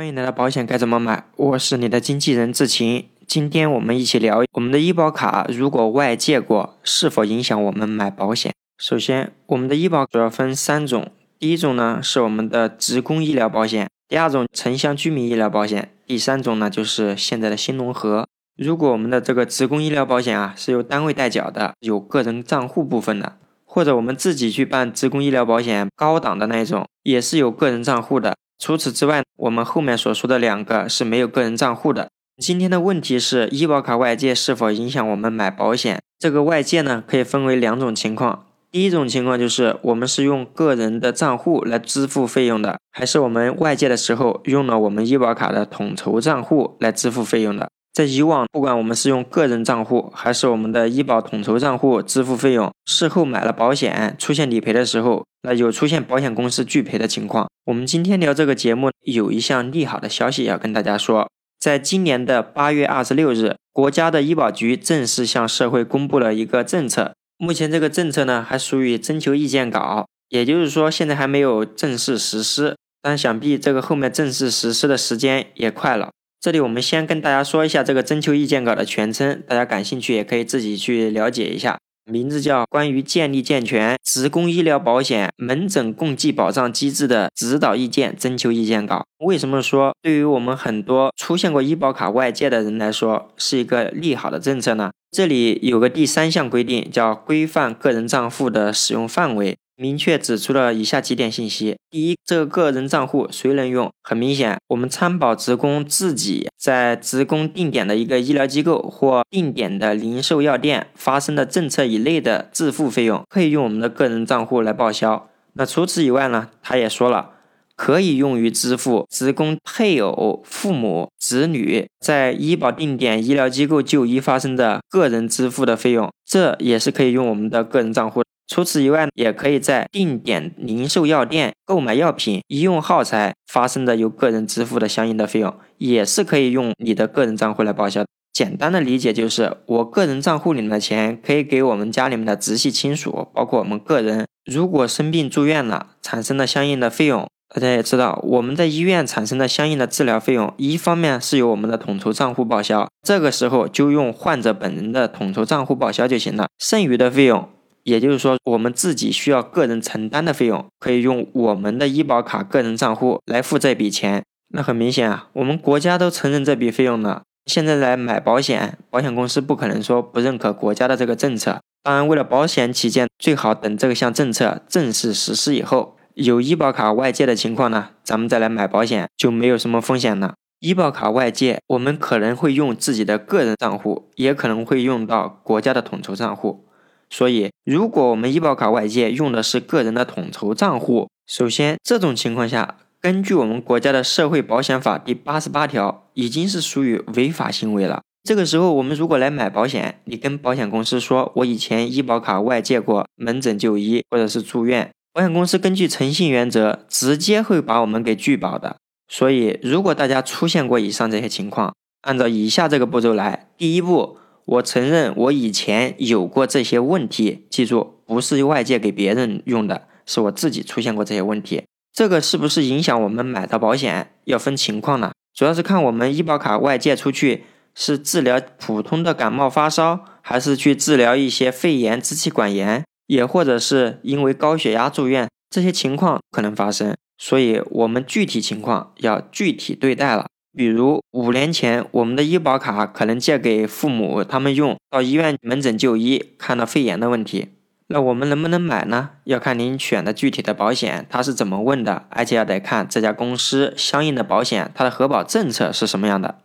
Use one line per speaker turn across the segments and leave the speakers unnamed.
欢迎来到保险该怎么买，我是你的经纪人志晴。今天我们一起聊我们的医保卡如果外借过，是否影响我们买保险？首先，我们的医保主要分三种，第一种呢是我们的职工医疗保险，第二种城乡居民医疗保险，第三种呢就是现在的新农合。如果我们的这个职工医疗保险啊是由单位代缴的，有个人账户部分的，或者我们自己去办职工医疗保险，高档的那种也是有个人账户的。除此之外，我们后面所说的两个是没有个人账户的。今天的问题是，医保卡外借是否影响我们买保险？这个外借呢，可以分为两种情况。第一种情况就是我们是用个人的账户来支付费用的，还是我们外借的时候用了我们医保卡的统筹账户来支付费用的？在以往，不管我们是用个人账户还是我们的医保统筹账户支付费用，事后买了保险出现理赔的时候，那有出现保险公司拒赔的情况。我们今天聊这个节目，有一项利好的消息要跟大家说，在今年的八月二十六日，国家的医保局正式向社会公布了一个政策。目前这个政策呢，还属于征求意见稿，也就是说现在还没有正式实施，但想必这个后面正式实施的时间也快了。这里我们先跟大家说一下这个征求意见稿的全称，大家感兴趣也可以自己去了解一下。名字叫《关于建立健全职工医疗保险门诊共济保障机制的指导意见征求意见稿》。为什么说对于我们很多出现过医保卡外借的人来说是一个利好的政策呢？这里有个第三项规定，叫规范个人账户的使用范围。明确指出了以下几点信息：第一，这个个人账户谁能用？很明显，我们参保职工自己在职工定点的一个医疗机构或定点的零售药店发生的政策以内的自付费用，可以用我们的个人账户来报销。那除此以外呢？他也说了，可以用于支付职工配偶、父母、子女在医保定点医疗机构就医发生的个人支付的费用，这也是可以用我们的个人账户。除此以外，也可以在定点零售药店购买药品、医用耗材发生的由个人支付的相应的费用，也是可以用你的个人账户来报销。简单的理解就是，我个人账户里面的钱可以给我们家里面的直系亲属，包括我们个人，如果生病住院了，产生的相应的费用，大家也知道，我们在医院产生的相应的治疗费用，一方面是由我们的统筹账户报销，这个时候就用患者本人的统筹账户报销就行了，剩余的费用。也就是说，我们自己需要个人承担的费用，可以用我们的医保卡个人账户来付这笔钱。那很明显啊，我们国家都承认这笔费用了。现在来买保险，保险公司不可能说不认可国家的这个政策。当然，为了保险起见，最好等这项政策正式实施以后，有医保卡外借的情况呢，咱们再来买保险就没有什么风险了。医保卡外借，我们可能会用自己的个人账户，也可能会用到国家的统筹账户。所以，如果我们医保卡外借用的是个人的统筹账户，首先这种情况下，根据我们国家的社会保险法第八十八条，已经是属于违法行为了。这个时候，我们如果来买保险，你跟保险公司说，我以前医保卡外借过门诊就医或者是住院，保险公司根据诚信原则，直接会把我们给拒保的。所以，如果大家出现过以上这些情况，按照以下这个步骤来，第一步。我承认我以前有过这些问题，记住不是外借给别人用的，是我自己出现过这些问题。这个是不是影响我们买的保险？要分情况呢，主要是看我们医保卡外借出去是治疗普通的感冒发烧，还是去治疗一些肺炎、支气管炎，也或者是因为高血压住院，这些情况可能发生，所以我们具体情况要具体对待了。比如五年前，我们的医保卡可能借给父母他们用，到医院门诊就医，看到肺炎的问题，那我们能不能买呢？要看您选的具体的保险，它是怎么问的，而且要得看这家公司相应的保险，它的核保政策是什么样的。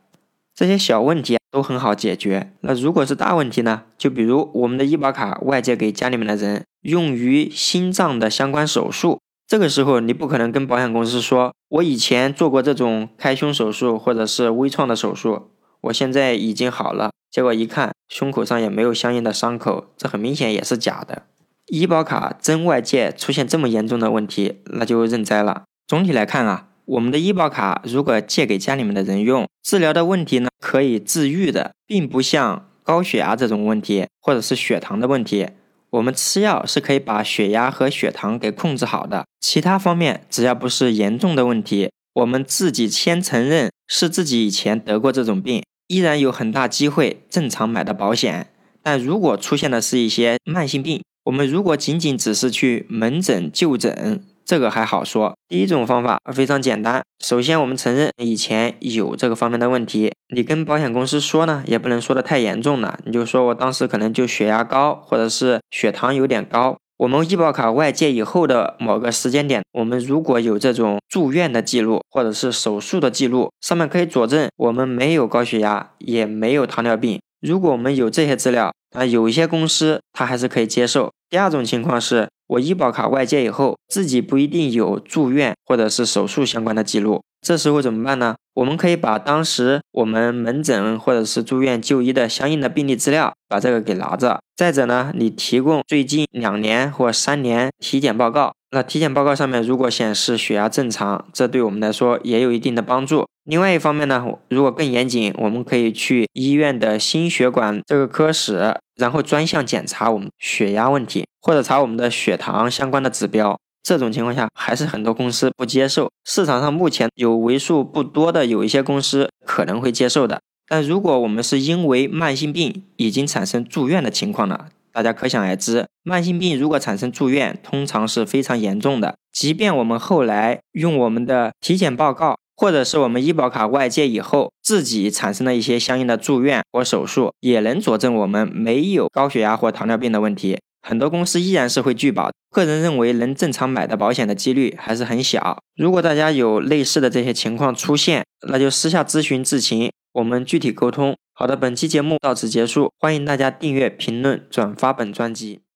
这些小问题都很好解决。那如果是大问题呢？就比如我们的医保卡外借给家里面的人，用于心脏的相关手术。这个时候，你不可能跟保险公司说，我以前做过这种开胸手术或者是微创的手术，我现在已经好了。结果一看，胸口上也没有相应的伤口，这很明显也是假的。医保卡真外借出现这么严重的问题，那就认栽了。总体来看啊，我们的医保卡如果借给家里面的人用，治疗的问题呢可以治愈的，并不像高血压这种问题，或者是血糖的问题。我们吃药是可以把血压和血糖给控制好的，其他方面只要不是严重的问题，我们自己先承认是自己以前得过这种病，依然有很大机会正常买的保险。但如果出现的是一些慢性病，我们如果仅仅只是去门诊就诊，这个还好说。第一种方法非常简单，首先我们承认以前有这个方面的问题，你跟保险公司说呢，也不能说的太严重了，你就说我当时可能就血压高，或者是血糖有点高。我们医保卡外借以后的某个时间点，我们如果有这种住院的记录，或者是手术的记录，上面可以佐证我们没有高血压，也没有糖尿病。如果我们有这些资料，啊，有一些公司它还是可以接受。第二种情况是我医保卡外借以后，自己不一定有住院或者是手术相关的记录，这时候怎么办呢？我们可以把当时我们门诊或者是住院就医的相应的病历资料，把这个给拿着。再者呢，你提供最近两年或三年体检报告。那体检报告上面如果显示血压正常，这对我们来说也有一定的帮助。另外一方面呢，如果更严谨，我们可以去医院的心血管这个科室，然后专项检查我们血压问题，或者查我们的血糖相关的指标。这种情况下，还是很多公司不接受。市场上目前有为数不多的有一些公司可能会接受的。但如果我们是因为慢性病已经产生住院的情况呢？大家可想而知，慢性病如果产生住院，通常是非常严重的。即便我们后来用我们的体检报告。或者是我们医保卡外借以后，自己产生了一些相应的住院或手术，也能佐证我们没有高血压或糖尿病的问题。很多公司依然是会拒保。个人认为，能正常买的保险的几率还是很小。如果大家有类似的这些情况出现，那就私下咨询智勤，我们具体沟通。好的，本期节目到此结束，欢迎大家订阅、评论、转发本专辑。